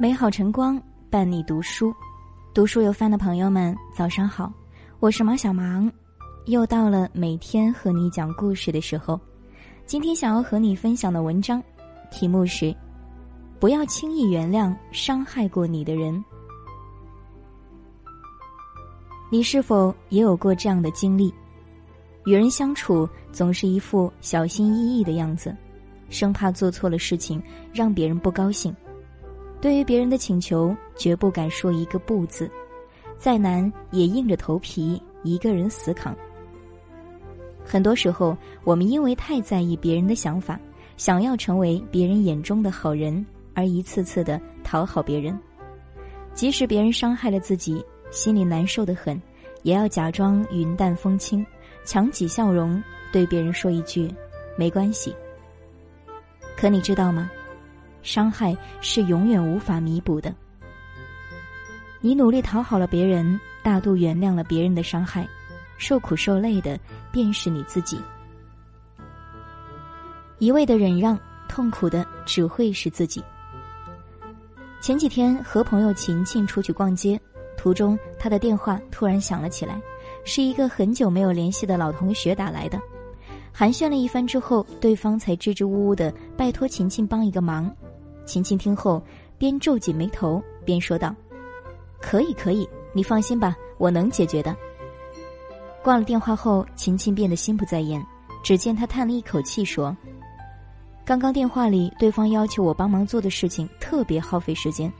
美好晨光伴你读书，读书有饭的朋友们，早上好，我是毛小芒，又到了每天和你讲故事的时候。今天想要和你分享的文章，题目是：不要轻易原谅伤害过你的人。你是否也有过这样的经历？与人相处总是一副小心翼翼的样子，生怕做错了事情让别人不高兴。对于别人的请求，绝不敢说一个不字，再难也硬着头皮一个人死扛。很多时候，我们因为太在意别人的想法，想要成为别人眼中的好人，而一次次的讨好别人。即使别人伤害了自己，心里难受的很，也要假装云淡风轻，强挤笑容，对别人说一句“没关系”。可你知道吗？伤害是永远无法弥补的。你努力讨好了别人，大度原谅了别人的伤害，受苦受累的便是你自己。一味的忍让，痛苦的只会是自己。前几天和朋友琴琴出去逛街，途中她的电话突然响了起来，是一个很久没有联系的老同学打来的。寒暄了一番之后，对方才支支吾吾的拜托琴琴帮一个忙。琴琴听后，边皱紧眉头边说道：“可以，可以，你放心吧，我能解决的。”挂了电话后，琴琴变得心不在焉。只见她叹了一口气说：“刚刚电话里对方要求我帮忙做的事情特别耗费时间，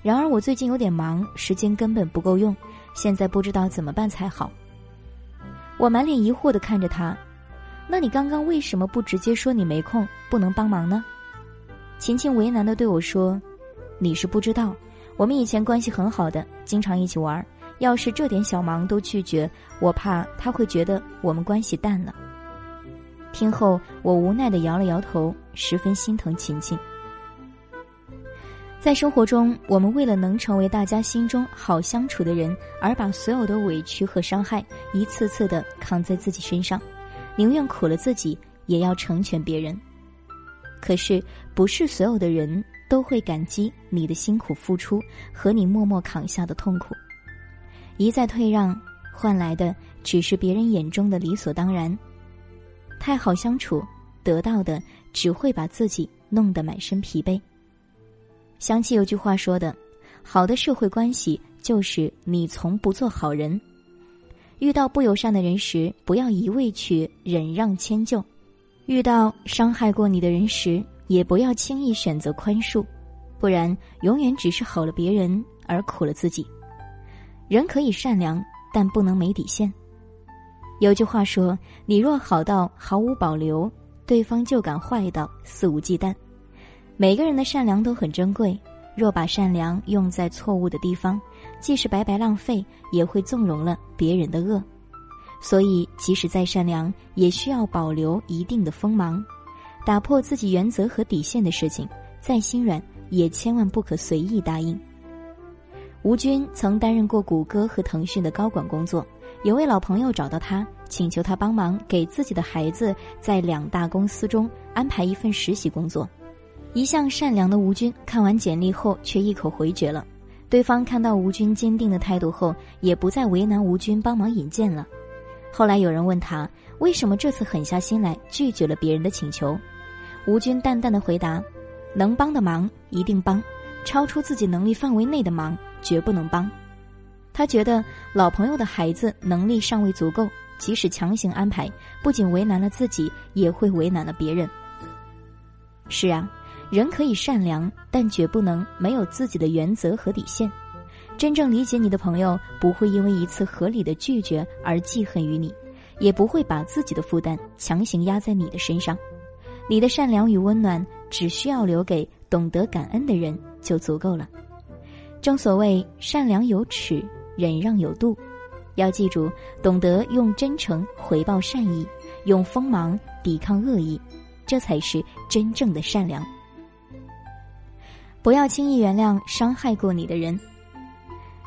然而我最近有点忙，时间根本不够用，现在不知道怎么办才好。”我满脸疑惑的看着他：“那你刚刚为什么不直接说你没空，不能帮忙呢？”琴琴为难的对我说：“你是不知道，我们以前关系很好的，经常一起玩。要是这点小忙都拒绝，我怕他会觉得我们关系淡了。”听后，我无奈的摇了摇头，十分心疼琴琴。在生活中，我们为了能成为大家心中好相处的人，而把所有的委屈和伤害一次次的扛在自己身上，宁愿苦了自己，也要成全别人。可是，不是所有的人都会感激你的辛苦付出和你默默扛下的痛苦。一再退让，换来的只是别人眼中的理所当然。太好相处，得到的只会把自己弄得满身疲惫。想起有句话说的：“好的社会关系就是你从不做好人。”遇到不友善的人时，不要一味去忍让迁就。遇到伤害过你的人时，也不要轻易选择宽恕，不然永远只是好了别人而苦了自己。人可以善良，但不能没底线。有句话说：“你若好到毫无保留，对方就敢坏到肆无忌惮。”每个人的善良都很珍贵，若把善良用在错误的地方，既是白白浪费，也会纵容了别人的恶。所以，即使再善良，也需要保留一定的锋芒。打破自己原则和底线的事情，再心软也千万不可随意答应。吴军曾担任过谷歌和腾讯的高管工作，有位老朋友找到他，请求他帮忙给自己的孩子在两大公司中安排一份实习工作。一向善良的吴军看完简历后，却一口回绝了。对方看到吴军坚定的态度后，也不再为难吴军帮忙引荐了。后来有人问他为什么这次狠下心来拒绝了别人的请求，吴军淡淡的回答：“能帮的忙一定帮，超出自己能力范围内的忙绝不能帮。”他觉得老朋友的孩子能力尚未足够，即使强行安排，不仅为难了自己，也会为难了别人。是啊，人可以善良，但绝不能没有自己的原则和底线。真正理解你的朋友，不会因为一次合理的拒绝而记恨于你，也不会把自己的负担强行压在你的身上。你的善良与温暖，只需要留给懂得感恩的人就足够了。正所谓善良有尺，忍让有度，要记住，懂得用真诚回报善意，用锋芒抵抗恶意，这才是真正的善良。不要轻易原谅伤害过你的人。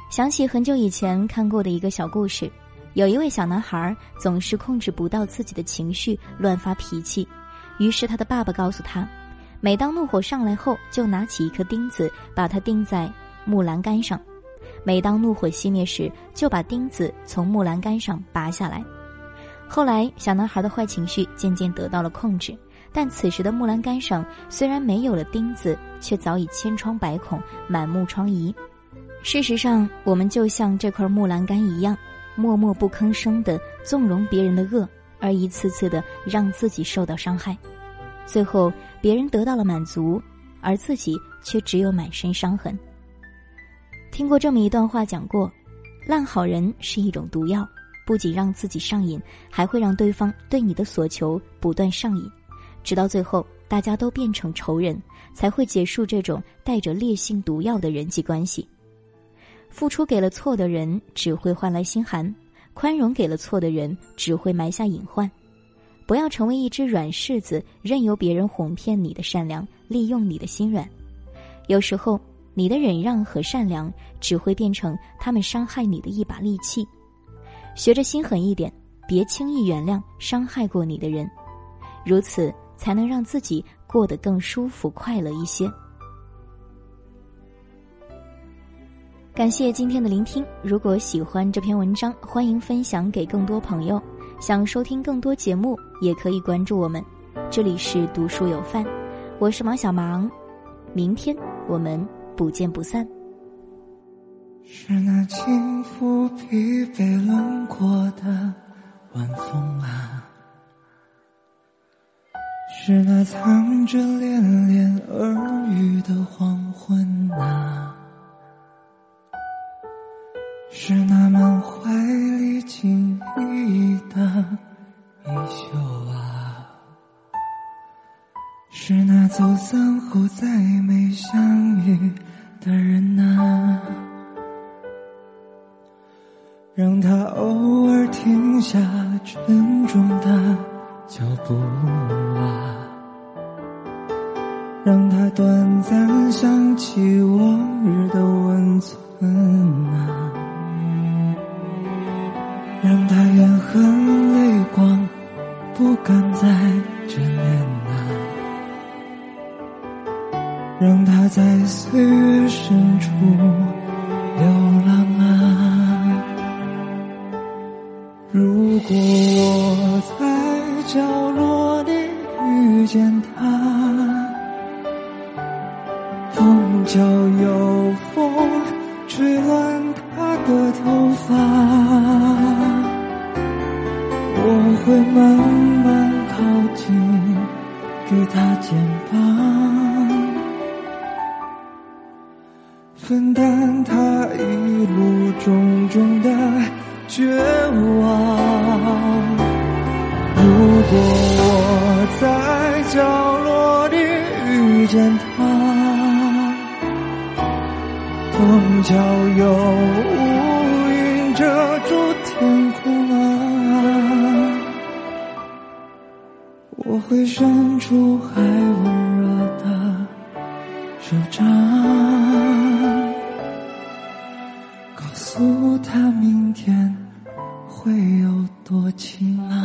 想起很久以前看过的一个小故事，有一位小男孩总是控制不到自己的情绪，乱发脾气。于是他的爸爸告诉他：“每当怒火上来后，就拿起一颗钉子，把它钉在木栏杆上；每当怒火熄灭时，就把钉子从木栏杆上拔下来。后来，小男孩的坏情绪渐渐得到了控制，但此时的木栏杆上虽然没有了钉子，却早已千疮百孔，满目疮痍。事实上，我们就像这块木栏杆一样，默默不吭声的纵容别人的恶，而一次次的让自己受到伤害。最后，别人得到了满足，而自己却只有满身伤痕。听过这么一段话，讲过，烂好人是一种毒药，不仅让自己上瘾，还会让对方对你的所求不断上瘾，直到最后大家都变成仇人，才会结束这种带着烈性毒药的人际关系。付出给了错的人，只会换来心寒；宽容给了错的人，只会埋下隐患。不要成为一只软柿子，任由别人哄骗你的善良，利用你的心软。有时候，你的忍让和善良只会变成他们伤害你的一把利器。学着心狠一点，别轻易原谅伤害过你的人，如此才能让自己过得更舒服、快乐一些。感谢今天的聆听。如果喜欢这篇文章，欢迎分享给更多朋友。想收听更多节目，也可以关注我们。这里是读书有范，我是毛小芒。明天我们不见不散。是那轻抚疲惫轮廓的晚风啊，是那藏着恋恋耳语的黄昏啊。走散后再没相遇的人呐，让他偶尔停下沉重的脚步啊，让他短暂想起我让他在岁月深处流浪啊！如果我在角落里遇见他，风就有风吹乱他的头发。我会慢慢靠近，给他肩膀，分担他一路种种的绝望。如果我在角落里遇见他，风角有乌云遮住天空啊。我会伸出还温热的手掌，天会有多晴朗。